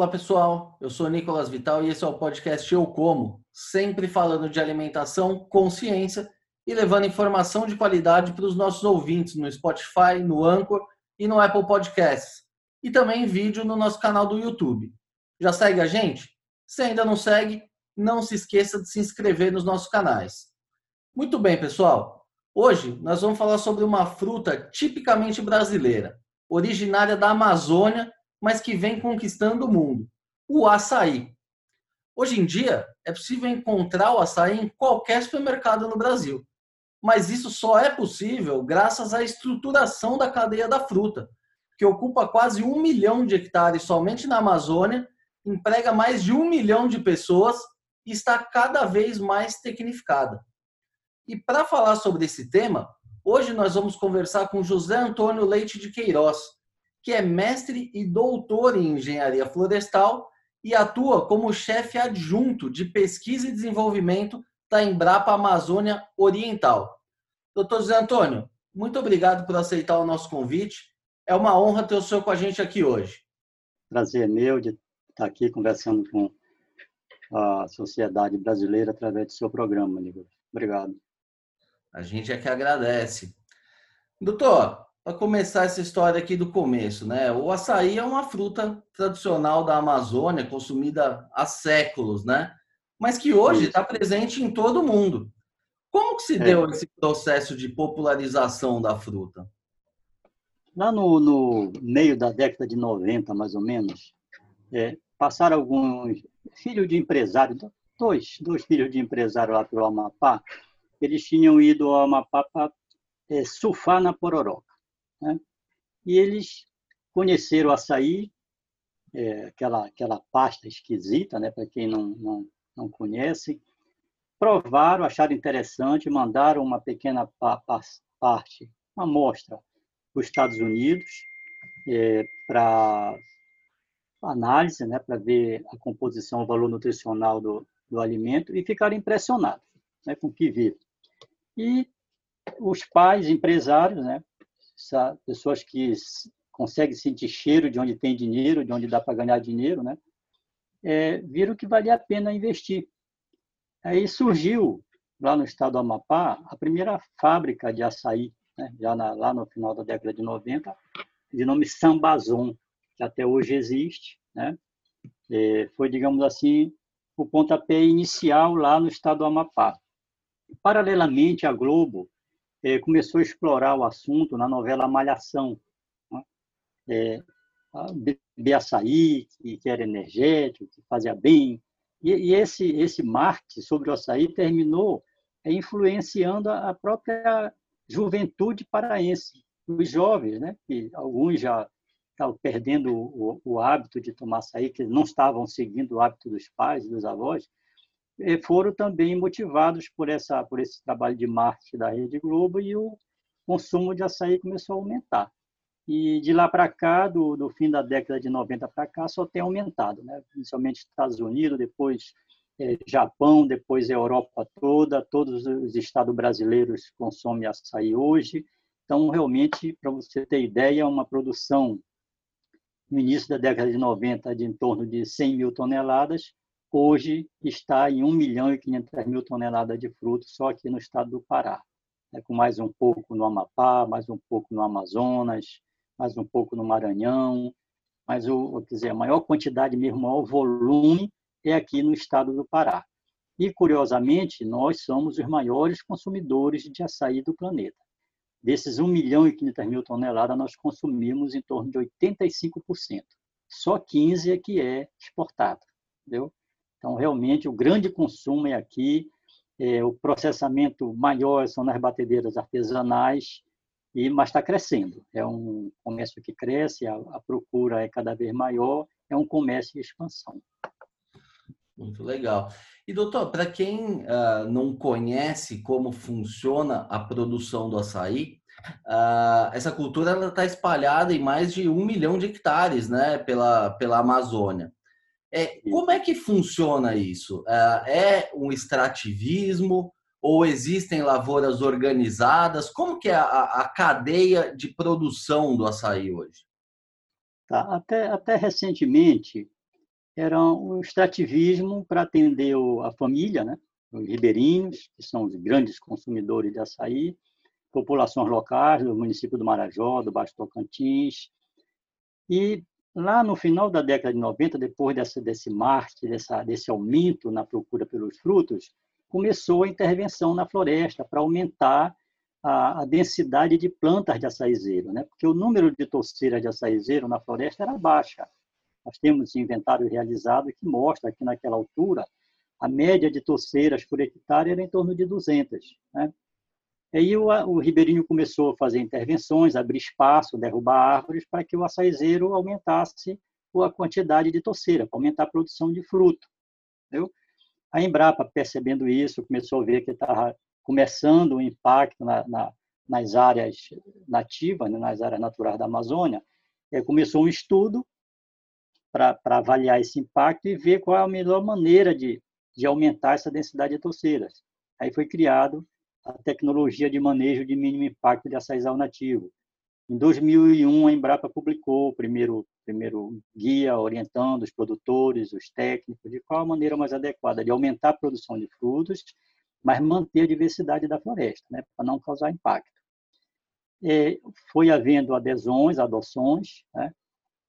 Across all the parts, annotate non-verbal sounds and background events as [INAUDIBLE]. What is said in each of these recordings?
Olá pessoal, eu sou Nicolas Vital e esse é o podcast Eu Como, sempre falando de alimentação, consciência e levando informação de qualidade para os nossos ouvintes no Spotify, no Anchor e no Apple Podcasts. E também vídeo no nosso canal do YouTube. Já segue a gente? Se ainda não segue, não se esqueça de se inscrever nos nossos canais. Muito bem, pessoal. Hoje nós vamos falar sobre uma fruta tipicamente brasileira, originária da Amazônia mas que vem conquistando o mundo: o açaí. Hoje em dia, é possível encontrar o açaí em qualquer supermercado no Brasil. Mas isso só é possível graças à estruturação da cadeia da fruta, que ocupa quase um milhão de hectares somente na Amazônia, emprega mais de um milhão de pessoas e está cada vez mais tecnificada. E para falar sobre esse tema, hoje nós vamos conversar com José Antônio Leite de Queiroz, que é mestre e doutor em engenharia florestal e atua como chefe adjunto de pesquisa e desenvolvimento da Embrapa Amazônia Oriental. Doutor Zé Antônio, muito obrigado por aceitar o nosso convite. É uma honra ter o senhor com a gente aqui hoje. Prazer meu de estar aqui conversando com a sociedade brasileira através do seu programa, Nicolas. Obrigado. A gente é que agradece. Doutor, para começar essa história aqui do começo, né? O açaí é uma fruta tradicional da Amazônia, consumida há séculos, né? Mas que hoje está presente em todo o mundo. Como que se é. deu esse processo de popularização da fruta? Lá no, no meio da década de 90, mais ou menos, é, passaram alguns filhos de empresário, dois, dois filhos de empresário lá pelo Amapá, eles tinham ido ao Amapá para é, surfar na Pororoca. Né? E eles conheceram o açaí, é, aquela, aquela pasta esquisita, né, para quem não, não, não conhece, provaram, acharam interessante, mandaram uma pequena pa parte, uma amostra, para os Estados Unidos, é, para análise, né, para ver a composição, o valor nutricional do, do alimento, e ficaram impressionados né, com o que viram. E os pais, empresários, né, pessoas que conseguem sentir cheiro de onde tem dinheiro, de onde dá para ganhar dinheiro, né? É, viram que valia a pena investir. Aí surgiu, lá no estado do Amapá, a primeira fábrica de açaí, né? já na, lá no final da década de 90, de nome Sambazon, que até hoje existe. Né? É, foi, digamos assim, o pontapé inicial lá no estado do Amapá. Paralelamente, a Globo é, começou a explorar o assunto na novela Malhação. Né? É, beber açaí, que, que era energético, que fazia bem. E, e, esse, esse marketing sobre o açaí terminou é, influenciando a própria juventude paraense, os jovens, né? que alguns já estavam perdendo o, o, hábito de tomar açaí, que não estavam seguindo o hábito dos pais dos avós, foram também motivados por essa por esse trabalho de marketing da Rede Globo e o consumo de açaí começou a aumentar. E de lá para cá, do, do, fim da década de 90 para cá, só tem aumentado, né? principalmente Estados Unidos, depois é, Japão, depois Europa toda, todos os estados brasileiros consomem açaí hoje. Então, realmente, para você ter ideia, uma produção no início da década de 90 de em torno de 100 mil toneladas, hoje está em 1 milhão e 500 mil toneladas de frutos só aqui no estado do Pará, né, com mais um pouco no Amapá, mais um pouco no Amazonas, mais um pouco no Maranhão, mas o, dizer, a maior quantidade mesmo, o maior volume é aqui no estado do Pará. E, curiosamente, nós somos os maiores consumidores de açaí do planeta. Desses 1 milhão e 500 mil toneladas, nós consumimos em torno de 85%. Só 15% é que é exportado. Entendeu? Então, realmente, o grande consumo é aqui, é, o processamento maior são nas batedeiras artesanais, e mas está crescendo. É um comércio que cresce, a, a, procura é cada vez maior, é um comércio em expansão. Muito legal. E, doutor, para quem uh, não conhece como funciona a produção do açaí, uh, essa cultura está espalhada em mais de um milhão de hectares né, pela, pela Amazônia. É, como é que funciona isso? É, é um extrativismo ou existem lavouras organizadas? Como que é a, a cadeia de produção do açaí hoje? Tá, até, até recentemente, era o extrativismo para atender a família, né? os ribeirinhos, que são os grandes consumidores de açaí, populações locais do município do Marajó, do Baixo Tocantins. E lá no final da década de 90, depois desse marketing, dessa, desse aumento na procura pelos frutos, começou a intervenção na floresta para aumentar a, a, densidade de plantas de açaizeiro, né? porque o número de torceiras de açaizeiro na floresta era baixa. Nós temos inventário realizado que mostra que naquela altura a média de torceiras por hectare era em torno de 200. Né? Aí o, o ribeirinho começou a fazer intervenções, abrir espaço, derrubar árvores para que o açaizeiro aumentasse a quantidade de torceira, para aumentar a produção de fruto. Entendeu? A Embrapa, percebendo isso, começou a ver que estava começando o impacto na, na, nas áreas nativas, né, nas áreas naturais da Amazônia, começou um estudo para avaliar esse impacto e ver qual é a melhor maneira de, de aumentar essa densidade de torceiras. Aí foi criado a tecnologia de manejo de mínimo impacto de açaizal nativo. Em 2001, a Embrapa publicou o primeiro, primeiro guia orientando os produtores, os técnicos, de qual a maneira mais adequada de aumentar a produção de frutos, mas manter a diversidade da floresta, né, para não causar impacto. É, foi havendo adesões, adoções, né,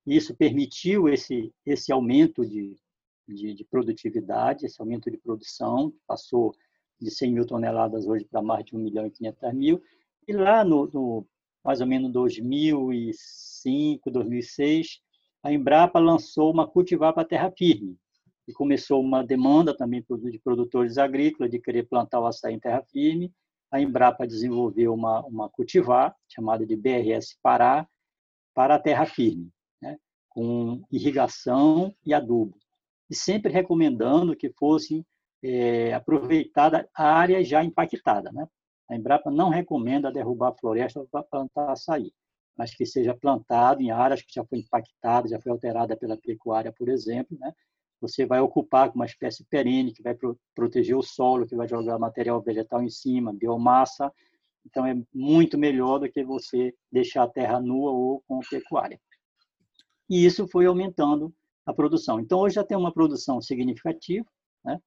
isso permitiu esse, esse aumento de, de, de produtividade, esse aumento de produção, que passou de 100 mil toneladas hoje para mais de 1 milhão e 500 mil. E lá no, no mais ou menos 2005, 2006, a Embrapa lançou uma cultivar para terra firme. E começou uma demanda também de produtores agrícolas de querer plantar o açaí em terra firme. A Embrapa desenvolveu uma, uma cultivar, chamada de BRS Pará, para a terra firme com irrigação e adubo. E sempre recomendando que fosse é, aproveitada a área já impactada. Né? A Embrapa não recomenda derrubar a floresta para plantar açaí, mas que seja plantado em áreas que já foi impactada, já foi alterada pela pecuária, por exemplo. Né? Você vai ocupar com uma espécie perene que vai pro proteger o solo, que vai jogar material vegetal em cima, biomassa. Então, é muito melhor do que você deixar a terra nua ou com pecuária e isso foi aumentando a produção. Então, hoje já tem uma produção significativa, né?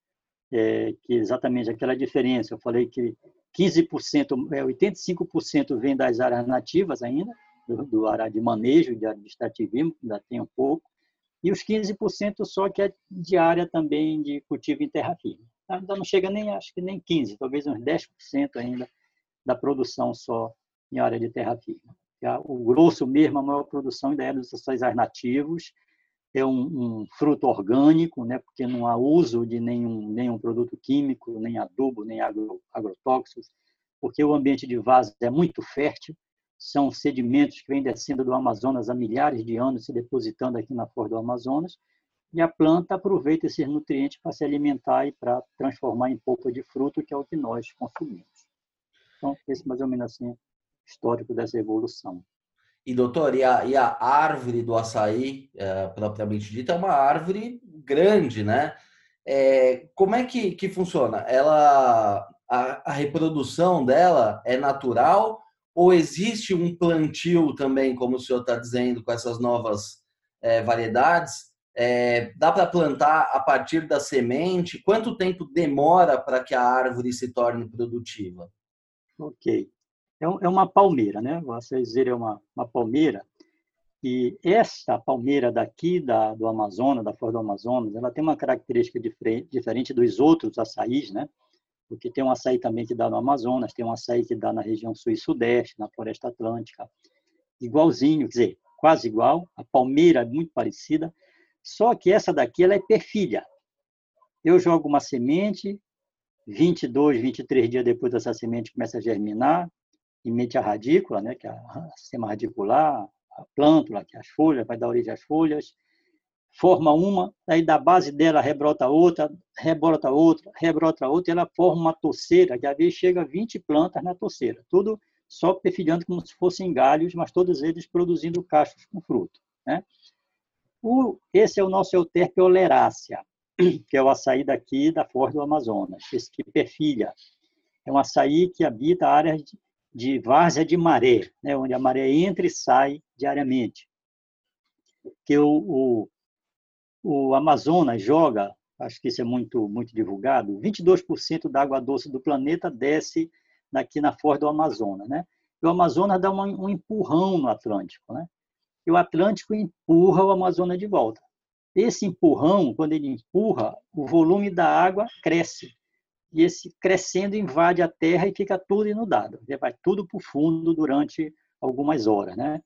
É, que é exatamente aquela diferença. Eu falei que 15%, é, 85% vem das áreas nativas ainda, do, do área de manejo, de administrativismo, ainda tem um pouco, e os 15% só que é de área também de cultivo em terra firme. Ainda não chega nem, acho que nem 15%, talvez uns 10% ainda da produção só em área de terra firme o grosso mesmo, a maior produção ainda é dos açaizais nativos, é um, um, fruto orgânico, né, porque não há uso de nenhum, nenhum produto químico, nem adubo, nem agro, agrotóxicos, porque o ambiente de vaso é muito fértil, são sedimentos que vêm descendo do Amazonas há milhares de anos, se depositando aqui na flor do Amazonas, e a planta aproveita esses nutrientes para se alimentar e para transformar em polpa de fruto, que é o que nós consumimos. Então, esse mais ou menos assim histórico dessa evolução. E, doutor, e a, e a árvore do açaí, é, propriamente dita, é uma árvore grande, né? É, como é que, que funciona? Ela, a, a, reprodução dela é natural ou existe um plantio também, como o senhor está dizendo, com essas novas é, variedades? É, dá para plantar a partir da semente? Quanto tempo demora para que a árvore se torne produtiva? Ok. É, é uma palmeira, né? Vocês dizer é uma, uma palmeira. E esta palmeira daqui da, do Amazonas, da flor do Amazonas, ela tem uma característica diferente, diferente dos outros açaís, né? Porque tem um açaí também que dá no Amazonas, tem um açaí que dá na região sul e sudeste, na floresta atlântica, igualzinho, quer dizer, quase igual. A palmeira é muito parecida, só que essa daqui ela é perfilha. Eu jogo uma semente, 22, 23 dias depois dessa semente começa a germinar, emite a radícula, né, que é o sistema radicular, a plântula, que é as folhas, vai dar origem às folhas, forma uma, aí da base dela rebrota outra, rebrota outra, rebrota outra, e ela forma uma torceira, que às vezes chega a 20 plantas na torceira, tudo só perfilhando como se fossem galhos, mas todos eles produzindo cachos com fruto. Né? O, esse é o nosso euterpe oleracea, [CLEARS THROAT] que é o açaí daqui da Foz do Amazonas, esse que perfilha. É um açaí que habita áreas de, várzea de maré, né, onde a maré entra e sai diariamente. Que o, o, o Amazonas joga, acho que isso é muito, muito divulgado, 22% da água doce do planeta desce aqui na foz do Amazonas, né? E o Amazonas dá um empurrão no Atlântico, né? E o Atlântico empurra o Amazonas de volta. Esse empurrão, quando ele empurra, o volume da água cresce. E esse crescendo invade a terra e fica tudo inundado. Vai tudo para o fundo durante algumas horas, né?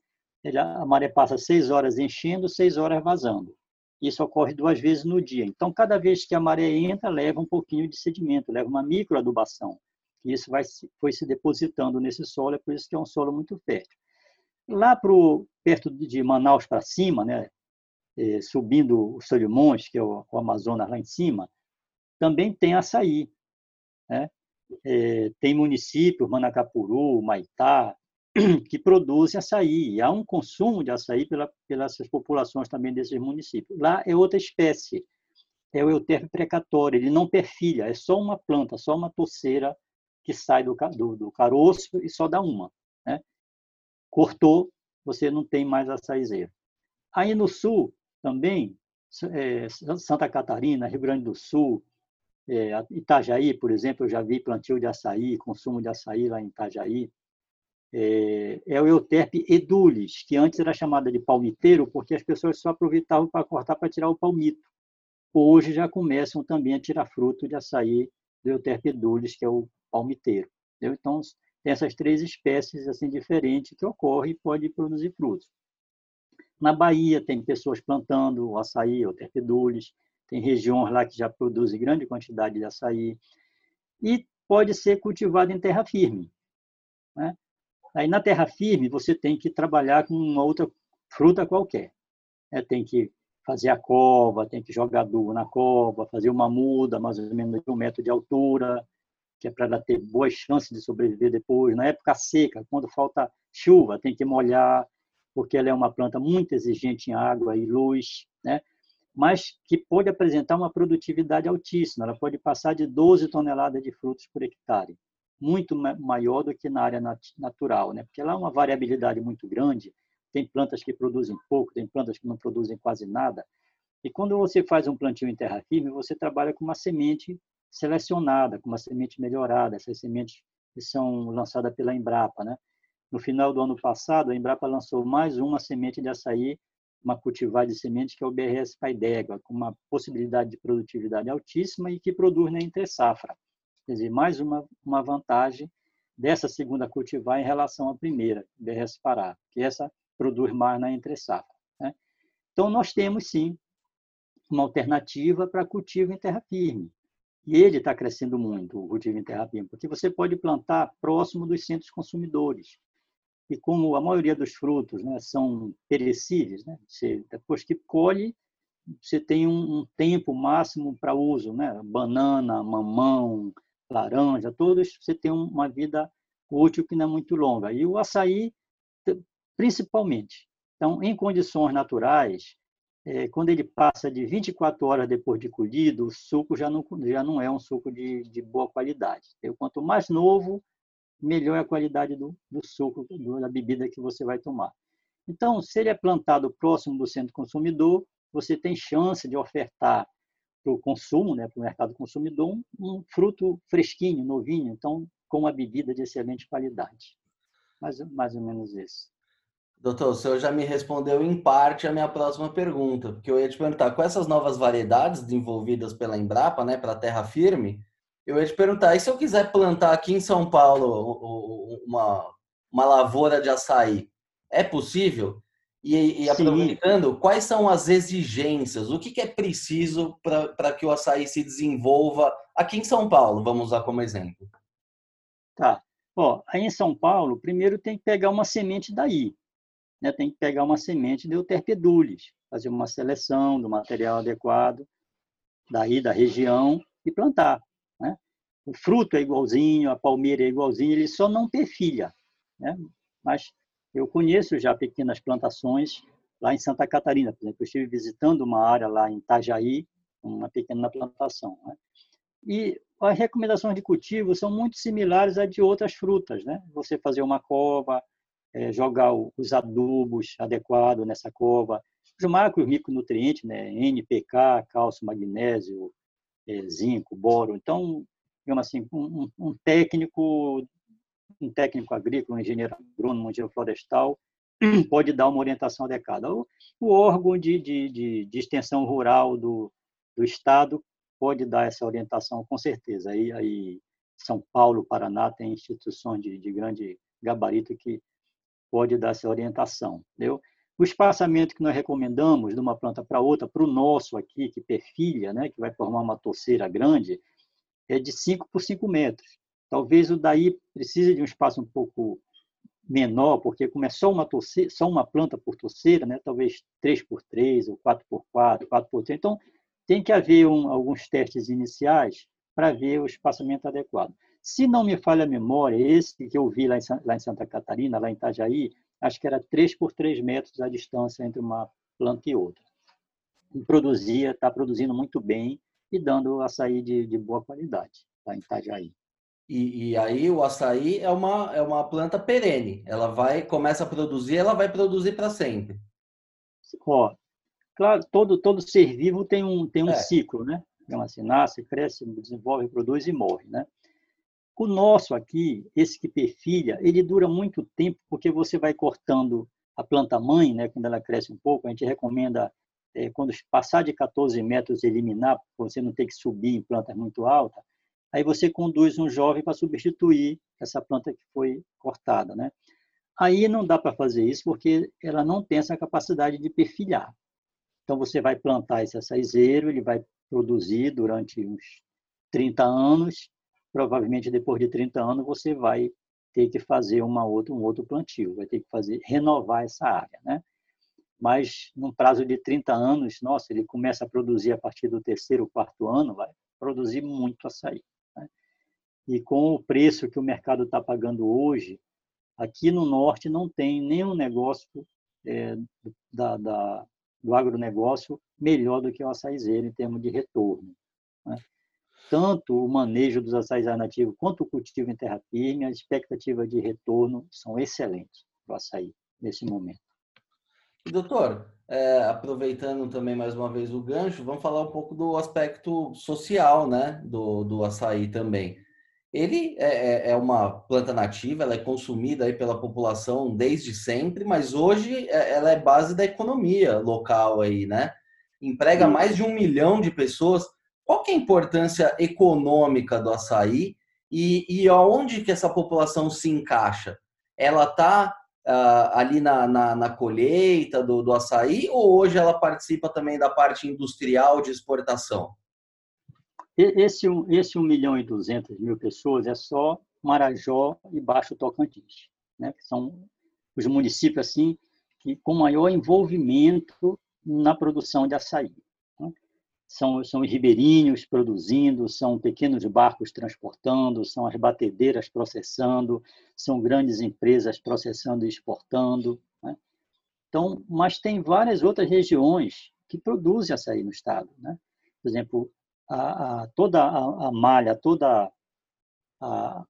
A maré passa seis horas enchendo, seis horas vazando. Isso ocorre duas vezes no dia. Então, cada vez que a maré entra, leva um pouquinho de sedimento, leva uma microadubação. E isso vai, foi se depositando nesse solo, é por isso que é um solo muito fértil. Lá pro, perto de Manaus para cima, né, é, subindo o Solimões, que é o, o, Amazonas lá em cima, também tem açaí. Né? É, tem municípios, Manacapuru, Maitá, [CLEARS THROAT] que produzem açaí. Há um consumo de açaí pela, pelas populações também desses municípios. Lá é outra espécie, é o euterpe precatório, ele não perfilha, é só uma planta, só uma torceira que sai do, do, do caroço e só dá uma. Né? Cortou, você não tem mais açaizeiro. Aí no sul, também, é, Santa Catarina, Rio Grande do Sul, é, Itajaí, por exemplo, eu já vi plantio de açaí, consumo de açaí lá em Itajaí é, é o Euterpe edulis, que antes era chamada de palmiteiro, porque as pessoas só aproveitavam para cortar para tirar o palmito. Hoje já começam também a tirar fruto de açaí do Euterpe edulis, que é o palmiteiro. Entendeu? Então, tem essas três espécies assim diferentes que ocorrem e pode produzir frutos. Na Bahia tem pessoas plantando o açaí, o terpedulis, tem regiões lá que já produzem grande quantidade de açaí e pode ser cultivado em terra firme. Né? Aí na terra firme você tem que trabalhar com uma outra fruta qualquer. É, tem que fazer a cova, tem que jogar adubo na cova, fazer uma muda mais ou menos de um metro de altura, que é para ela ter boas chances de sobreviver depois. Na época seca, quando falta chuva, tem que molhar, porque ela é uma planta muito exigente em água e luz, né? Mas que pode apresentar uma produtividade altíssima. Ela pode passar de 12 toneladas de frutos por hectare muito maior do que na área natural, né? porque lá é uma variabilidade muito grande, tem plantas que produzem pouco, tem plantas que não produzem quase nada, e quando você faz um plantio em terra firme, você trabalha com uma semente selecionada, com uma semente melhorada, essas sementes que são lançadas pela Embrapa. Né? No final do ano passado, a Embrapa lançou mais uma semente de açaí, uma cultivar de semente, que é o BRS Pai d'Égua, com uma possibilidade de produtividade altíssima e que produz na entre safra. Quer dizer, mais uma, uma vantagem dessa segunda cultivar em relação à primeira, BRS Pará, que essa produz mais na entre-safra. Né? Então, nós temos, sim, uma alternativa para cultivo em terra firme. E ele está crescendo muito, o cultivo em terra firme, porque você pode plantar próximo dos centros consumidores. E como a maioria dos frutos né, são perecíveis, né, você, depois que colhe, você tem um, um tempo máximo para uso, né? banana, mamão, laranja, todos você tem uma vida útil que não é muito longa. E o açaí, principalmente. Então, em condições naturais, é, quando ele passa de 24 horas depois de colhido, o suco já não, já não é um suco de, de boa qualidade. Então, quanto mais novo, melhor é a qualidade do, do suco, da bebida que você vai tomar. Então, se ele é plantado próximo do centro consumidor, você tem chance de ofertar para o consumo, né, para o mercado consumidor, um, um, fruto fresquinho, novinho, então com uma bebida de excelente qualidade. Mais, mais ou menos isso. Doutor, o senhor já me respondeu em parte a minha próxima pergunta, porque eu ia te perguntar, com essas novas variedades desenvolvidas pela Embrapa, né, para terra firme, eu ia te perguntar, e se eu quiser plantar aqui em São Paulo uma, uma lavoura de açaí, é possível? E, e aproveitando, Sim. quais são as exigências? O que, que é preciso para que o açaí se desenvolva aqui em São Paulo? Vamos usar como exemplo. Tá. Ó, aí em São Paulo, primeiro tem que pegar uma semente daí. Né? Tem que pegar uma semente de euterpedulis, fazer uma seleção do material adequado daí da região e plantar. O fruto é igualzinho, a palmeira é igualzinho, ele só não perfilha. Né? Mas eu conheço já pequenas plantações lá em Santa Catarina, por exemplo, eu estive visitando uma área lá em Itajaí, uma pequena plantação. Né? E as recomendações de cultivo são muito similares às de outras frutas, né? Você fazer uma cova, é, jogar os adubos adequados nessa cova, os macros micronutrientes, né? NPK, cálcio, magnésio, é, zinco, boro. Então, digamos assim, um, um, técnico, um técnico agrícola, um engenheiro agrônomo, um engenheiro florestal, [CLEARS THROAT] pode dar uma orientação adequada. O, o órgão de, de, de, de, extensão rural do, do Estado pode dar essa orientação, com certeza. Aí, aí São Paulo, Paraná, tem instituições de, de grande gabarito que pode dar essa orientação. Entendeu? O espaçamento que nós recomendamos de uma planta para outra, para o nosso aqui, que perfilha, né, que vai formar uma torceira grande, é de 5 por 5 metros. Talvez o daí precise de um espaço um pouco menor, porque como é só uma, torceira, só uma planta por torceira, né, talvez 3 por 3 ou 4 por 4 4 por 3 Então, tem que haver um, alguns testes iniciais para ver o espaçamento adequado. Se não me falha a memória, esse que eu vi lá em, lá em Santa Catarina, lá em Itajaí, acho que era 3 por 3 metros a distância entre uma planta e outra. Produzia, está produzindo muito bem e dando açaí de, de boa qualidade lá em Itajaí. E, e, aí o açaí é uma, é uma planta perene. Ela vai, começa a produzir, ela vai produzir para sempre. Ó, claro, todo, todo ser vivo tem um, tem um é. ciclo, né? Então, assim, nasce, cresce, desenvolve, produz e morre, né? O nosso aqui, esse que perfilha, ele dura muito tempo porque você vai cortando a planta mãe, né, quando ela cresce um pouco, a gente recomenda quando passar de 14 metros eliminar, você não ter que subir em plantas muito altas, aí você conduz um jovem para substituir essa planta que foi cortada, né? Aí não dá para fazer isso porque ela não tem essa capacidade de perfilhar. Então você vai plantar esse açaizeiro, ele vai produzir durante uns 30 anos provavelmente depois de 30 anos você vai ter que fazer uma outra, um outro plantio, vai ter que fazer renovar essa área, né? Mas num prazo de 30 anos, nossa, ele começa a produzir a partir do terceiro, quarto ano, vai produzir muito açaí. Né? E com o preço que o mercado está pagando hoje, aqui no norte não tem nenhum negócio é, da, da, do agronegócio melhor do que o açaizeiro em termos de retorno. Né? tanto o manejo dos açaís nativos quanto o cultivo em terra firme, as expectativas de retorno são excelentes para o açaí nesse momento. E, doutor, é, aproveitando também mais uma vez o gancho, vamos falar um pouco do aspecto social né, do, do açaí também. Ele é, é, é uma planta nativa, ela é consumida aí pela população desde sempre, mas hoje é, ela é base da economia local aí, né? Emprega mais de um milhão de pessoas. Qual que é a importância econômica do açaí e, e aonde que essa população se encaixa? Ela está uh, ali na, na, na colheita do, do açaí ou hoje ela participa também da parte industrial de exportação? Esse, esse 1 milhão e 200 mil pessoas é só Marajó e Baixo Tocantins, né? que são os municípios assim que com maior envolvimento na produção de açaí são, são os ribeirinhos produzindo, são pequenos barcos transportando, são as batedeiras processando, são grandes empresas processando e exportando. Né? Então, mas tem várias outras regiões que produzem açaí no estado. Né? Por exemplo, a, a, toda a, a, malha, toda a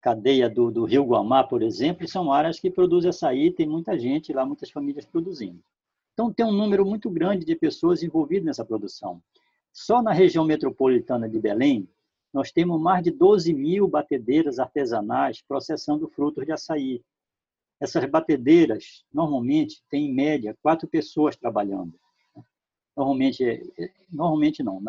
cadeia do, do Rio Guamá, por exemplo, são áreas que produzem açaí, tem muita gente lá, muitas famílias produzindo. Então, tem um número muito grande de pessoas envolvidas nessa produção. Só na região metropolitana de Belém, nós temos mais de 12 mil batedeiras artesanais processando frutos de açaí. Essas batedeiras, normalmente, têm, em média, quatro pessoas trabalhando. Normalmente, normalmente não,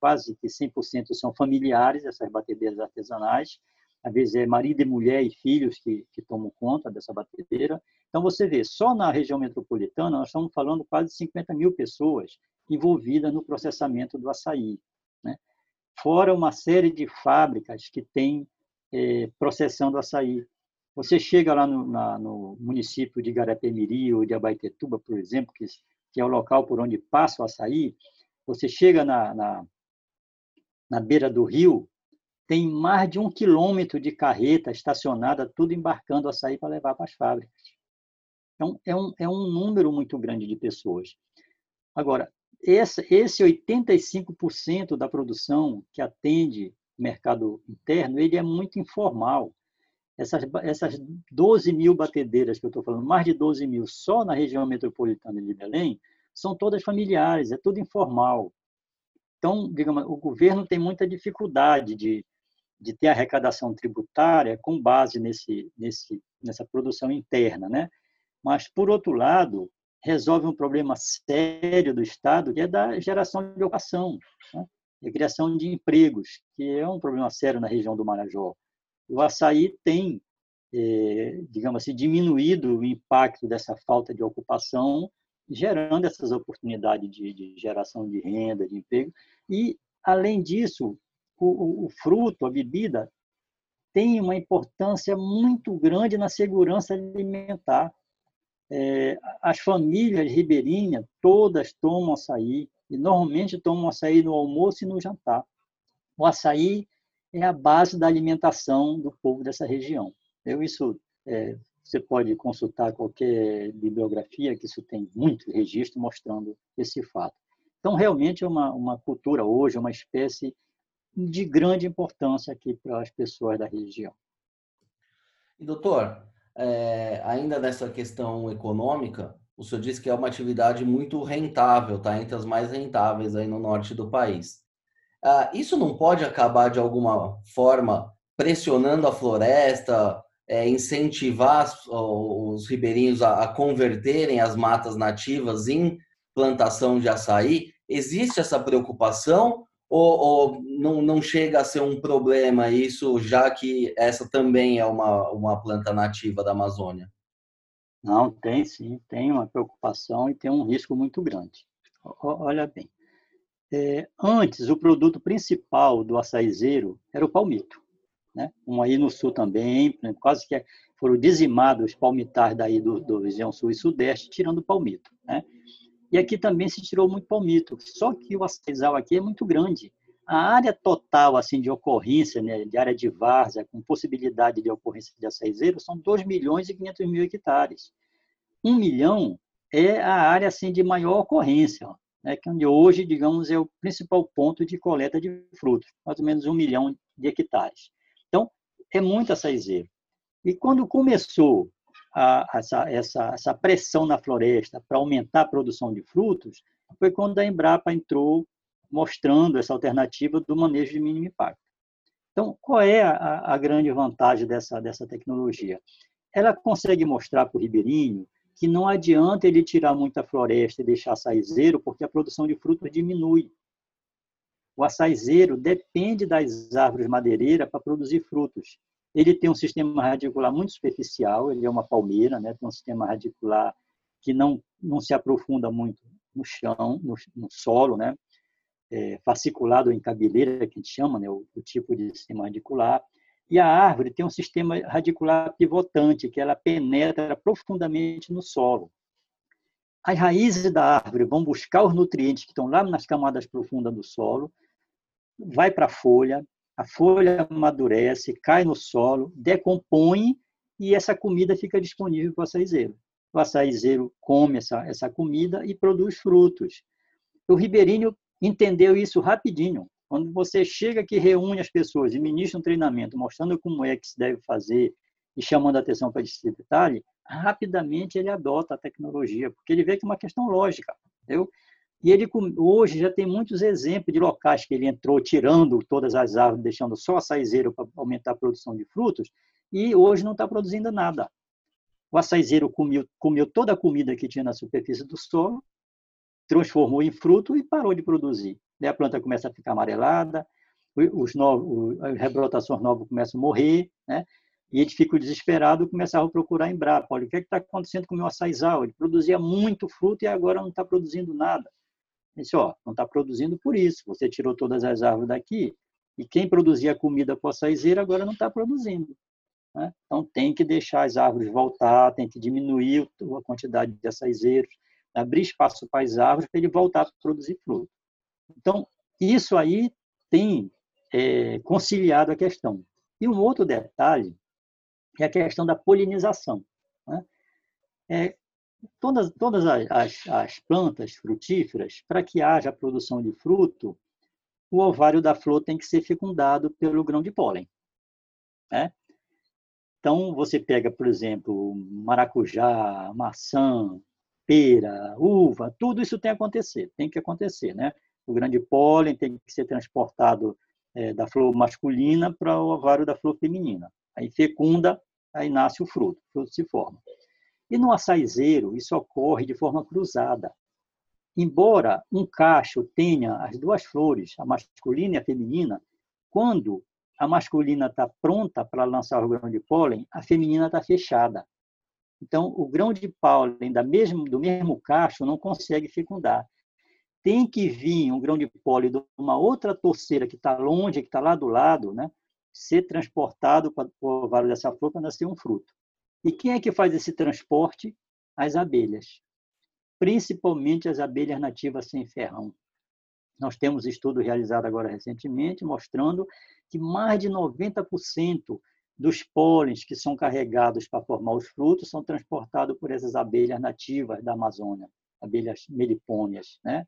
quase que 100% são familiares, essas batedeiras artesanais, às vezes é marido e mulher e filhos que, que tomam conta dessa batedeira. Então, você vê, só na região metropolitana, nós estamos falando quase 50 mil pessoas envolvidas no processamento do açaí. Né? Fora uma série de fábricas que têm é, processando açaí. Você chega lá no, na, no município de Garapé-Miri ou de Abaetetuba, por exemplo, que, que, é o local por onde passa o açaí, você chega na, na, na beira do rio, tem mais de um quilômetro de carreta estacionada, tudo embarcando açaí para levar para as fábricas. Então, é um, é um número muito grande de pessoas. Agora, esse, esse 85% da produção que atende mercado interno, ele é muito informal. Essas, essas 12 mil batedeiras que eu estou falando, mais de 12 mil só na região metropolitana de Belém, são todas familiares, é tudo informal. Então, digamos, o governo tem muita dificuldade de, de ter arrecadação tributária com base nesse, nesse, nessa produção interna, né? Mas, por outro lado, resolve um problema sério do Estado, que é da geração de ocupação, né? a criação de empregos, que é um problema sério na região do Marajó. O açaí tem, é, digamos assim, diminuído o impacto dessa falta de ocupação, gerando essas oportunidades de, de geração de renda, de emprego. E, além disso, o, o fruto, a bebida, tem uma importância muito grande na segurança alimentar. É, as famílias ribeirinhas todas tomam açaí, e normalmente tomam açaí no almoço e no jantar. O açaí é a base da alimentação do povo dessa região. Eu isso é, você pode consultar qualquer bibliografia que isso tem muito registro mostrando esse fato. Então realmente é uma uma cultura hoje, uma espécie de grande importância aqui para as pessoas da região. E doutor, é, ainda nessa questão econômica, o senhor disse que é uma atividade muito rentável, tá? Entre as mais rentáveis aí no norte do país. Ah, isso não pode acabar de alguma forma pressionando a floresta, é, incentivar os ribeirinhos a, a, converterem as matas nativas em plantação de açaí? Existe essa preocupação ou, ou não, não chega a ser um problema isso, já que essa também é uma, uma planta nativa da Amazônia? Não, tem sim, tem uma preocupação e tem um risco muito grande. Olha bem, é, antes o produto principal do açaizeiro era o palmito, né? Um aí no sul também, quase que foram dizimados os palmitais daí do, do região sul e sudeste, tirando o palmito, né? E aqui também se tirou muito palmito, só que o açaizal aqui é muito grande. A área total assim de ocorrência, né, de área de várzea, com possibilidade de ocorrência de açaizeiro, são 2 milhões e 500 mil hectares. 1 milhão é a área assim, de maior ocorrência, né, que onde hoje, digamos, é o principal ponto de coleta de frutos, mais ou menos 1 milhão de hectares. Então, é muito açaizeiro. E quando começou a, essa, essa, essa pressão na floresta para aumentar a produção de frutos, foi quando a Embrapa entrou mostrando essa alternativa do manejo de mínimo impacto. Então, qual é a, a grande vantagem dessa, dessa tecnologia? Ela consegue mostrar para o ribeirinho que não adianta ele tirar muita floresta e deixar açaizeiro, porque a produção de frutos diminui. O açaizeiro depende das árvores madeireiras para produzir frutos. Ele tem um sistema radicular muito superficial, ele é uma palmeira, né? tem um sistema radicular que não, não se aprofunda muito no chão, no, no solo, né? é, fasciculado em cabeleira, que a gente chama, né, o, o, tipo de sistema radicular. E a árvore tem um sistema radicular pivotante, que ela penetra profundamente no solo. As raízes da árvore vão buscar os nutrientes que estão lá nas camadas profundas do solo, vai para a folha, a folha amadurece, cai no solo, decompõe e essa comida fica disponível para o açaizeiro. O açaizeiro come essa, essa comida e produz frutos. O ribeirinho entendeu isso rapidinho. Quando você chega que reúne as pessoas e ministra um treinamento mostrando como é que se deve fazer e chamando a atenção para esse detalhe, rapidamente ele adota a tecnologia, porque ele vê que é uma questão lógica. Entendeu? E ele hoje já tem muitos exemplos de locais que ele entrou tirando todas as árvores, deixando só a açaizeiro para aumentar a produção de frutos, e hoje não está produzindo nada. O açaizeiro comeu, comeu toda a comida que tinha na superfície do solo, transformou em fruto e parou de produzir. Daí a planta começa a ficar amarelada, os novos, as rebrotações novas começam a morrer, né? E gente fica desesperado e começava a procurar em Brapa. Olha, o que é está acontecendo com o meu açaizal? Ele produzia muito fruto e agora não está produzindo nada. Disse, ó, não está produzindo por isso. Você tirou todas as árvores daqui e quem produzia comida para o açaizeiro agora não está produzindo. Né? Então tem que deixar as árvores voltar, tem que diminuir a quantidade de açaizeiros, abrir espaço para as árvores para ele voltar a produzir fruto. Então, isso aí tem é, conciliado a questão. E um outro detalhe é a questão da polinização. Né? É, todas todas as, as plantas frutíferas, para que haja produção de fruto, o ovário da flor tem que ser fecundado pelo grão de pólen. Né? Então, você pega, por exemplo, maracujá, maçã, pera, uva, tudo isso tem que acontecer, tem que acontecer, né? O grande pólen tem que ser transportado é, da flor masculina para o ovário da flor feminina. Aí fecunda, aí nasce o fruto, o fruto se forma. E no açaizeiro, isso ocorre de forma cruzada. Embora um cacho tenha as duas flores, a masculina e a feminina, quando a masculina está pronta para lançar o grão de pólen, a feminina está fechada. Então, o grão de pólen da mesmo, do mesmo cacho não consegue fecundar. Tem que vir um grão de pólen de uma outra torceira que está longe, que está lá do lado, né? ser transportado para o ovário dessa flor para nascer um fruto. E quem é que faz esse transporte? As abelhas, principalmente as abelhas nativas sem ferrão. Nós temos estudo realizado agora recentemente mostrando que mais de 90% dos pólens que são carregados para formar os frutos são transportados por essas abelhas nativas da Amazônia, abelhas melipônias, né?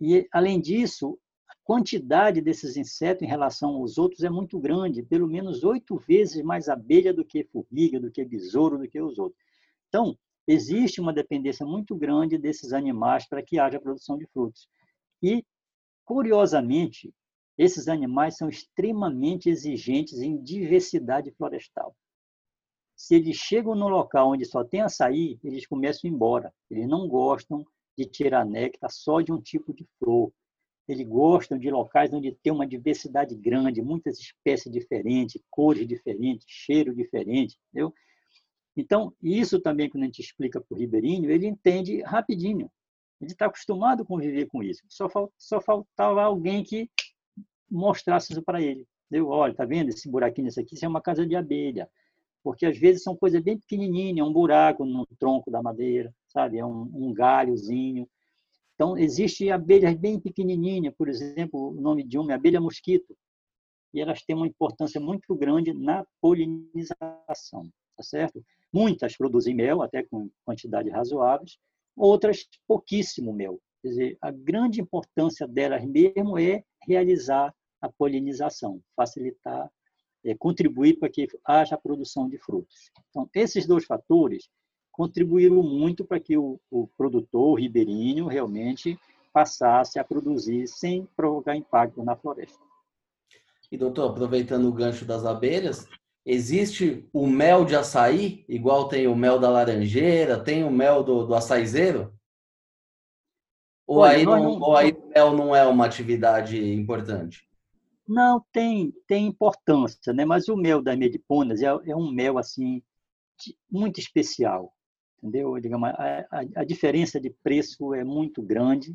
E além disso, quantidade desses insetos em relação aos outros é muito grande, pelo menos oito vezes mais abelha do que formiga, do que besouro, do que os outros. Então, existe uma dependência muito grande desses animais para que haja produção de frutos. E, curiosamente, esses animais são extremamente exigentes em diversidade florestal. Se eles chegam no local onde só tem açaí, eles começam a ir embora. Eles não gostam de tirar néctar só de um tipo de flor eles gostam de locais onde tem uma diversidade grande, muitas espécies diferentes, cores diferentes, cheiro diferente, entendeu? Então, isso também, quando a gente explica para o ribeirinho, ele entende rapidinho. Ele está acostumado a conviver com isso. Só, só faltava alguém que mostrasse isso para ele. Entendeu? Olha, tá vendo esse buraquinho, isso aqui? Isso é uma casa de abelha. Porque, às vezes, são coisas bem pequenininhas, é um buraco no tronco da madeira, sabe? É um, um galhozinho. Então, existe abelhas bem pequenininhas, por exemplo, o nome de uma é abelha mosquito, e elas têm uma importância muito grande na polinização, tá certo? Muitas produzem mel, até com quantidade razoáveis, outras pouquíssimo mel. Quer dizer, a grande importância delas mesmo é realizar a polinização, facilitar, é, contribuir para que haja a produção de frutos. Então, esses dois fatores contribuíram muito para que o, o produtor o ribeirinho realmente passasse a produzir sem provocar impacto na floresta. E doutor, aproveitando o gancho das abelhas, existe o mel de açaí, igual tem o mel da laranjeira, tem o mel do, do açaizeiro? Ou, Olha, aí não, ou aí o mel não é uma atividade importante? Não, tem, tem importância, né? mas o mel das mediponas é, é um mel assim muito especial entendeu? Digamos, a, a, a diferença de preço é muito grande,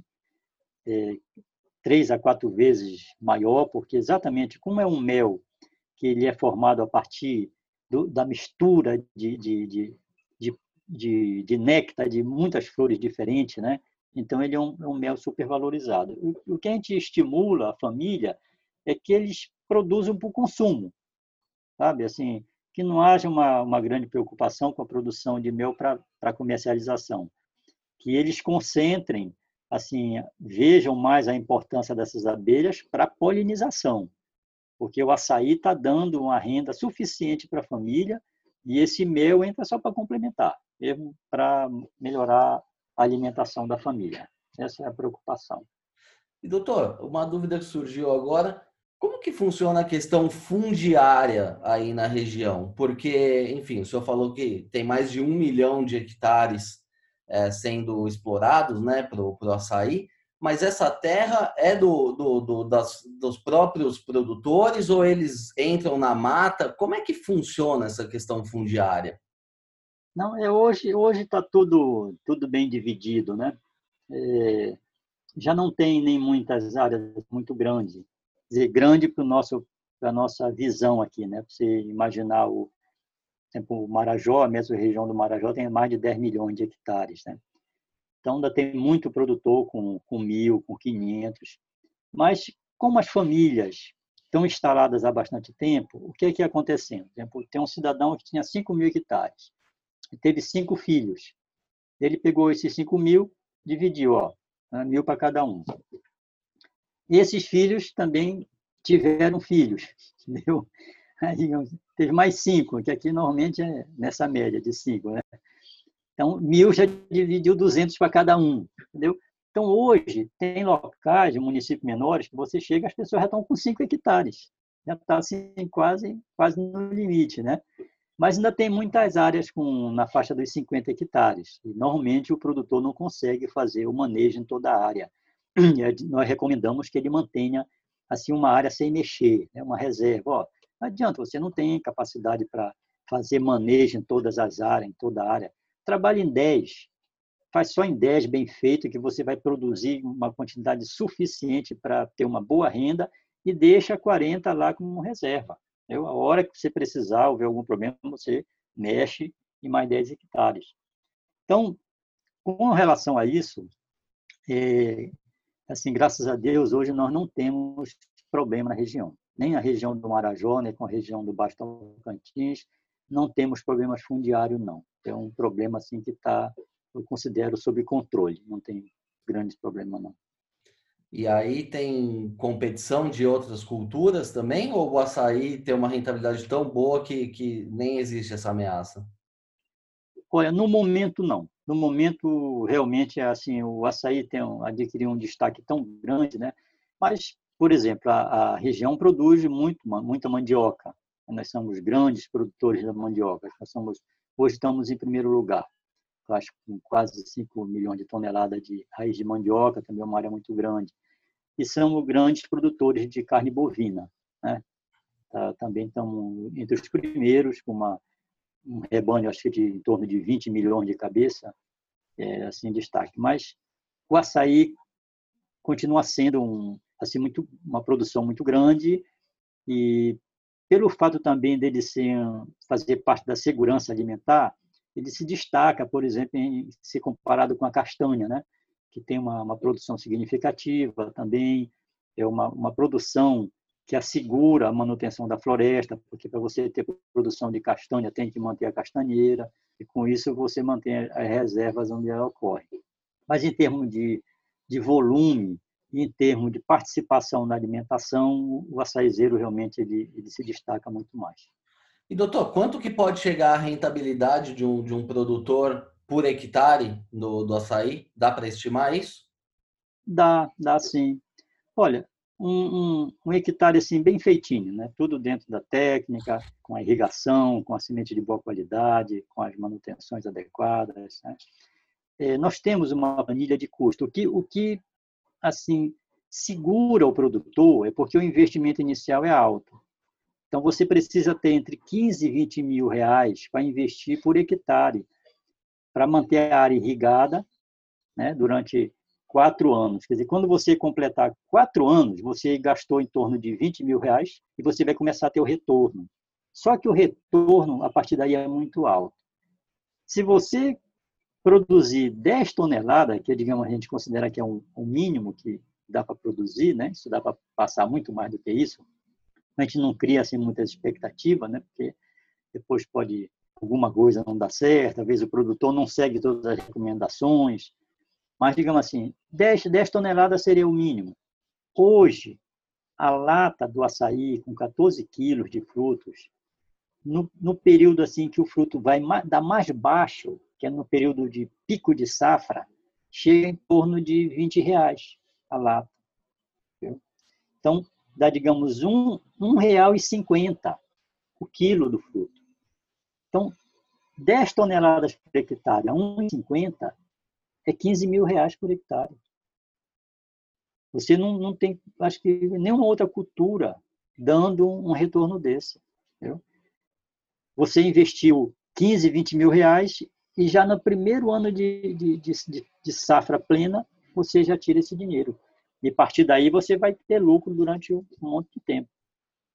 é, três a quatro vezes maior, porque exatamente como é um mel que ele é formado a partir do, da mistura de, de, de, de, de, de néctar de muitas flores diferentes, né? Então, ele é um, é um mel supervalorizado. O, o que a gente estimula a família é que eles produzam para o consumo, sabe? Assim, que não haja uma, uma grande preocupação com a produção de mel para comercialização, que eles concentrem, assim, vejam mais a importância dessas abelhas para polinização, porque o açaí está dando uma renda suficiente para a família e esse mel entra só para complementar, mesmo para melhorar a alimentação da família. Essa é a preocupação. E doutor, uma dúvida que surgiu agora como que funciona a questão fundiária aí na região? Porque, enfim, o senhor falou que tem mais de um milhão de hectares é, sendo explorados né, para o açaí, mas essa terra é do, do, do das, dos próprios produtores ou eles entram na mata? Como é que funciona essa questão fundiária? Não, é hoje hoje está tudo tudo bem dividido, né? É, já não tem nem muitas áreas muito grandes dizer, grande para nosso para nossa visão aqui, né? Para você imaginar o exemplo, o Marajó, a mesma região do Marajó tem mais de 10 milhões de hectares, né? Então ainda tem muito produtor com com mil, com 500, mas como as famílias estão instaladas há bastante tempo, o que é que é acontecendo? Exemplo, tem um cidadão que tinha 5 mil hectares, teve cinco filhos. Ele pegou esses 5 mil, dividiu, ó, né, mil para cada um. Esses filhos também tiveram filhos, [LAUGHS] entendeu? Aí, teve mais cinco, que aqui normalmente é nessa média de cinco, né? Então, mil já dividiu 200 para cada um, entendeu? Então, hoje, tem locais municípios menores que você chega as pessoas já estão com 5 hectares. Já está assim, quase, quase no limite, né? Mas ainda tem muitas áreas com, na faixa dos 50 hectares. E, normalmente, o produtor não consegue fazer o manejo em toda a área. [CLEARS THROAT] E nós recomendamos que ele mantenha assim uma área sem mexer, né? uma reserva. Ó, não adianta, você não tem capacidade para fazer manejo em todas as áreas, em toda a área. Trabalhe em 10, faz só em 10 bem feito, que você vai produzir uma quantidade suficiente para ter uma boa renda e deixa 40 lá como reserva. A hora que você precisar, ou ver algum problema, você mexe em mais 10 hectares. Então, com relação a isso, é, assim, graças a Deus, hoje nós não temos problema na região. Nem na região do Marajó, nem com a região do Baixo Tocantins, não temos problemas fundiários, não. É um problema assim que está, eu considero, sob controle. Não tem grandes problemas, não. E aí tem competição de outras culturas também? Ou o açaí tem uma rentabilidade tão boa que, que nem existe essa ameaça? Olha, no momento não. No momento, realmente, assim, o açaí tem um, adquiriu um destaque tão grande, né? Mas, por exemplo, a, a região produz muito, muita mandioca. Nós somos grandes produtores da mandioca. Nós somos, hoje estamos em primeiro lugar. Eu acho com quase 5 milhões de toneladas de raiz de mandioca, também é uma área muito grande. E somos grandes produtores de carne bovina. Né? Tá, também estamos entre os primeiros, com uma, um rebanho, acho que de em torno de 20 milhões de cabeça, é, assim, destaque. Mas o açaí continua sendo um, assim, muito, uma produção muito grande e pelo fato também dele ser, fazer parte da segurança alimentar, ele se destaca, por exemplo, em ser comparado com a castanha, né? que tem uma, uma produção significativa também, é uma, uma produção que assegura a manutenção da floresta, porque para você ter produção de castanha tem que manter a castanheira, e com isso você mantém as reservas onde ela ocorre. Mas em termos de, de volume, em termos de participação na alimentação, o açaizeiro realmente ele, ele se destaca muito mais. E doutor, quanto que pode chegar a rentabilidade de um, de um produtor por hectare do, do açaí? Dá para estimar isso? Dá, dá sim. Olha, um, um, um, hectare assim bem feitinho, né? Tudo dentro da técnica, com a irrigação, com a semente de boa qualidade, com as manutenções adequadas. Né? É, nós temos uma planilha de custo. O que, o que assim segura o produtor é porque o investimento inicial é alto. Então você precisa ter entre 15 e 20 mil reais para investir por hectare para manter a área irrigada, né, durante quatro anos. Quer dizer, quando você completar quatro anos, você gastou em torno de 20 mil reais e você vai começar a ter o retorno. Só que o retorno, a partir daí, é muito alto. Se você produzir 10 toneladas, que digamos a gente considera que é um, um mínimo que dá para produzir, né? Isso dá para passar muito mais do que isso. A gente não cria assim muitas expectativas, né? Porque depois pode alguma coisa não dar certo, às vezes o produtor não segue todas as recomendações. Mas digamos assim, 10, 10 toneladas seria o mínimo. Hoje, a lata do açaí com 14 quilos de frutos, no, no período assim que o fruto vai dar mais baixo, que é no período de pico de safra, chega em torno de 20 reais a lata. Então, dá, digamos, um, um real e cinquenta o quilo do fruto. Então, 10 toneladas por hectare a 1,50 é 15 mil reais por hectare. Você não, não tem, acho que, nenhuma outra cultura dando um retorno desse. Entendeu? Você investiu 15, 20 mil reais e já no primeiro ano de, de, de, de safra plena, você já tira esse dinheiro. E a partir daí você vai ter lucro durante um monte de tempo.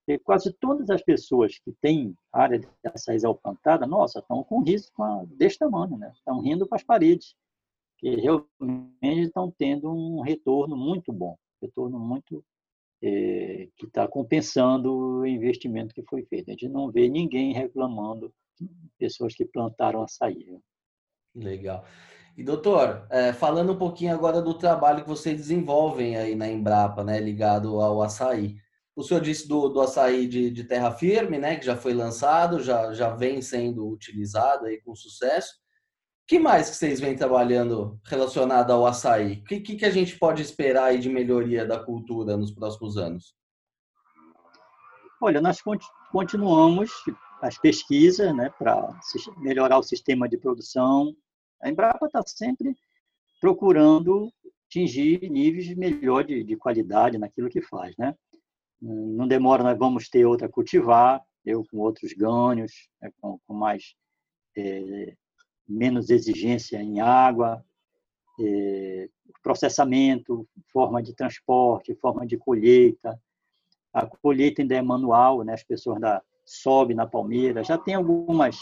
E quase todas as pessoas que têm área de açaí alcantada, nossa, estão com risco desse tamanho, né? estão rindo para as paredes, que realmente estão tendo um retorno muito bom, retorno muito é, que está compensando o investimento que foi feito. A gente não vê ninguém reclamando, pessoas que plantaram açaí. Legal. E doutor, é, falando um pouquinho agora do trabalho que vocês desenvolvem aí na Embrapa, né, ligado ao açaí. O senhor disse do, do açaí de, de, terra firme, né, que já foi lançado, já, já vem sendo utilizado aí com sucesso. Que mais que vocês vêm trabalhando relacionado ao açaí? O que, que a gente pode esperar aí de melhoria da cultura nos próximos anos? Olha, nós continuamos as pesquisas né, para melhorar o sistema de produção. A Embrapa está sempre procurando atingir níveis melhor de, de, qualidade naquilo que faz. Né? Não demora, nós vamos ter outra cultivar, eu com outros ganhos, né, com, com, mais é, menos exigência em água, é, processamento, forma de transporte, forma de colheita. A colheita ainda é manual, né? as pessoas da, sobem na palmeira. Já tem algumas,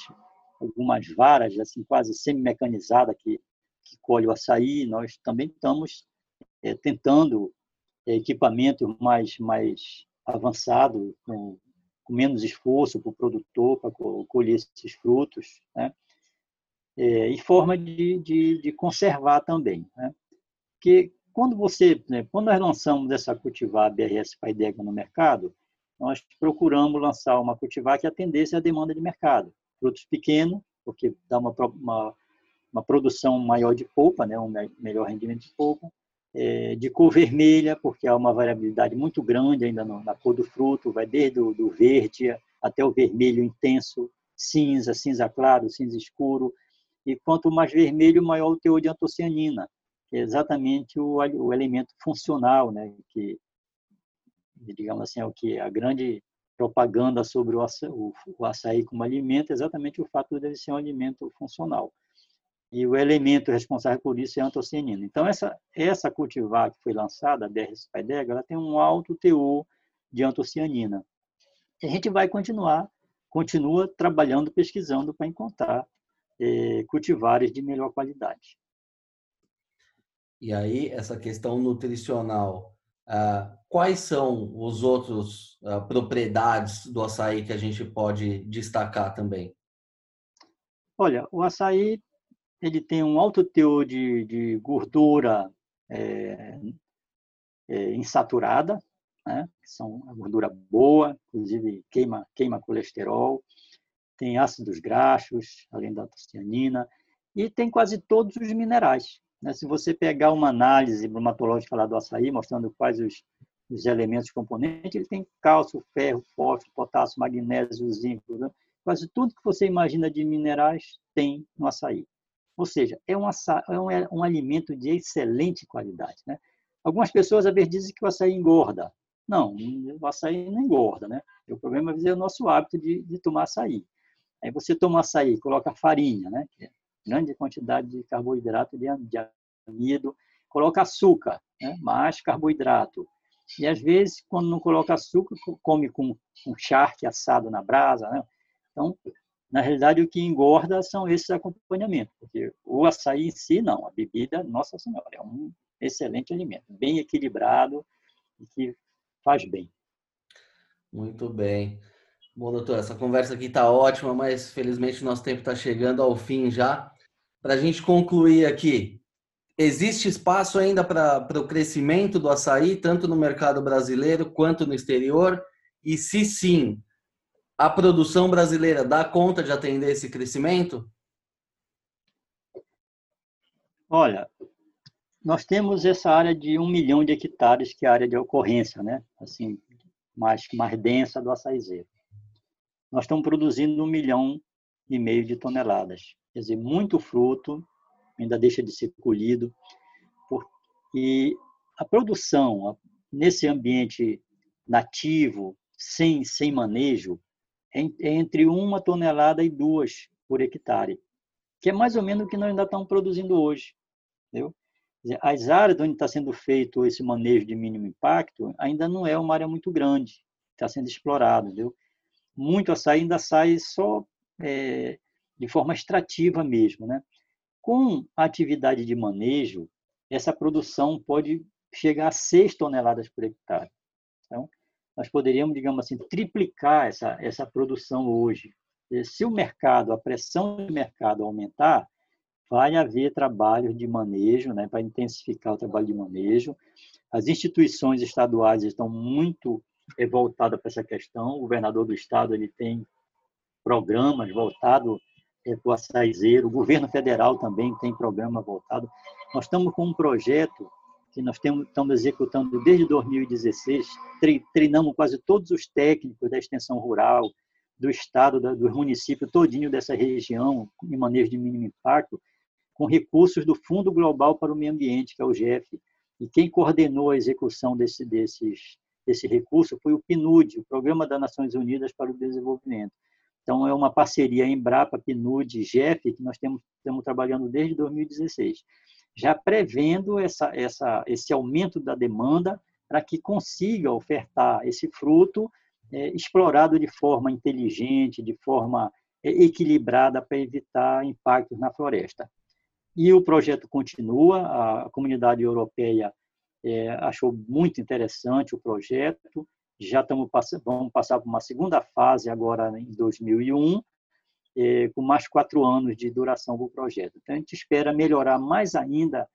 algumas varas assim quase semi-mecanizadas que, que colhem o açaí. Nós também estamos é, tentando é, equipamento mais, mais avançado, com, com menos esforço para o produtor para colher esses frutos. Né? É, e forma de, de, de conservar também. Né? Porque quando você, né, quando nós lançamos essa cultivar BRS Paidega no mercado, nós procuramos lançar uma cultivar que atendesse à demanda de mercado. Frutos pequenos, porque dá uma, uma, uma produção maior de polpa, né, um melhor rendimento de polpa, é, de cor vermelha, porque há uma variabilidade muito grande ainda no, na cor do fruto, vai desde o do verde até o vermelho intenso, cinza, cinza claro, cinza escuro, e quanto mais vermelho, maior o teor de antocianina, que é exatamente o, o elemento funcional, né, que, digamos assim, é o que a grande propaganda sobre o açaí, o, açaí como alimento é exatamente o fato de ele ser um alimento funcional. E o elemento responsável por isso é a antocianina. Então, essa, essa cultivar que foi lançada, a BR Spidega, ela tem um alto teor de antocianina. E a gente vai continuar, continua trabalhando, pesquisando para encontrar cultivares de melhor qualidade. E aí, essa questão nutricional, ah, quais são os outros ah, propriedades do açaí que a gente pode destacar também? Olha, o açaí ele tem um alto teor de, de gordura é, é, insaturada, né? são uma gordura boa, inclusive queima, queima colesterol tem ácidos graxos, além da cianina, e tem quase todos os minerais. Né? Se você pegar uma análise bromatológica lá do açaí, mostrando quais os, os elementos componentes, ele tem cálcio, ferro, fósforo, potássio, magnésio, zinco, né? quase tudo que você imagina de minerais tem no açaí. Ou seja, é um, açaí, é um, é um alimento de excelente qualidade. Né? Algumas pessoas, às vezes, dizem que o açaí engorda. Não, o açaí não engorda. Né? O problema é o nosso hábito de, de tomar açaí. Aí você toma açaí, coloca farinha, né? Que é grande quantidade de carboidrato de, amido, coloca açúcar, né? mais carboidrato. E às vezes, quando não coloca açúcar, come com, com charque assado na brasa, né? Então, na realidade, o que engorda são esses acompanhamentos, porque o açaí em si, não, a bebida, nossa senhora, é um excelente alimento, bem equilibrado e que faz bem. Muito bem. Bom, doutor, essa conversa aqui está ótima, mas felizmente nosso tempo está chegando ao fim já. Para a gente concluir aqui, existe espaço ainda para o crescimento do açaí, tanto no mercado brasileiro quanto no exterior? E se sim, a produção brasileira dá conta de atender esse crescimento? Olha, nós temos essa área de um milhão de hectares, que é a área de ocorrência, né? Assim, mais, mais densa do açaizeiro nós estamos produzindo um milhão e meio de toneladas. Quer dizer, muito fruto, ainda deixa de ser colhido. E a produção nesse ambiente nativo, sem, sem manejo, é, é entre uma tonelada e duas por hectare, que é mais ou menos o que nós ainda estamos produzindo hoje. Entendeu? As áreas onde está sendo feito esse manejo de mínimo impacto ainda não é uma área muito grande, está sendo explorado. Entendeu? Muito açaí ainda sai só é, de forma extrativa mesmo. Né? Com a atividade de manejo, essa produção pode chegar a 6 toneladas por hectare. Então, nós poderíamos, digamos assim, triplicar essa, essa produção hoje. Se o mercado, a pressão do mercado aumentar, vai haver trabalho de manejo, né, para intensificar o trabalho de manejo. As instituições estaduais estão muito é voltada para essa questão. O governador do estado ele tem programas voltados é, para o açaizeiro. O governo federal também tem programa voltado. Nós estamos com um projeto que nós temos, estamos executando desde 2016, treinamos quase todos os técnicos da extensão rural, do estado, do município todinho dessa região, em manejo de mínimo impacto, com recursos do Fundo Global para o Meio Ambiente, que é o GEF. E quem coordenou a execução desse, desses, desse recurso foi o PNUD, o Programa das Nações Unidas para o Desenvolvimento. Então, é uma parceria Embrapa, PNUD GEF que nós temos, estamos trabalhando desde 2016, já prevendo essa, essa, esse aumento da demanda para que consiga ofertar esse fruto é, explorado de forma inteligente, de forma é, equilibrada para evitar impactos na floresta. E o projeto continua, a comunidade europeia é, achou muito interessante o projeto, já estamos vamos passar por uma segunda fase agora em 2001, é, com mais quatro anos de duração do projeto. Então, a gente espera melhorar mais ainda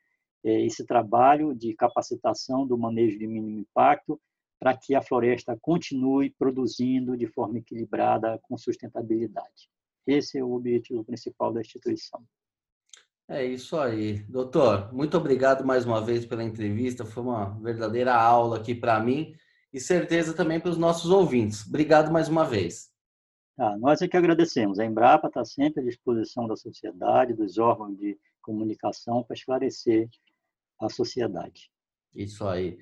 é, esse trabalho de capacitação do manejo de mínimo impacto, para que a floresta continue produzindo de forma equilibrada, com sustentabilidade. Esse é o objetivo principal da instituição. É isso aí. Doutor, muito obrigado mais uma vez pela entrevista. Foi uma verdadeira aula aqui para mim e certeza também para os nossos ouvintes. Obrigado mais uma vez. Ah, nós é que agradecemos. A Embrapa está sempre à disposição da sociedade, dos órgãos de comunicação para esclarecer a sociedade. Isso aí.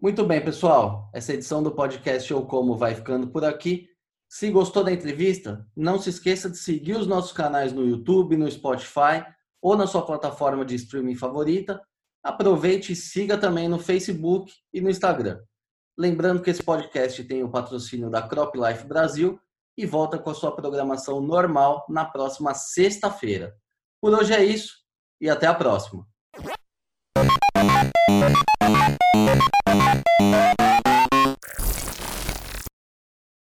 Muito bem, pessoal. Essa edição do podcast ou Como vai ficando por aqui. Se gostou da entrevista, não se esqueça de seguir os nossos canais no YouTube, no Spotify ou na sua plataforma de streaming favorita. Aproveite e siga também no Facebook e no Instagram. Lembrando que esse podcast tem o patrocínio da Crop Life Brasil e volta com a sua programação normal na próxima sexta-feira. Por hoje é isso e até a próxima.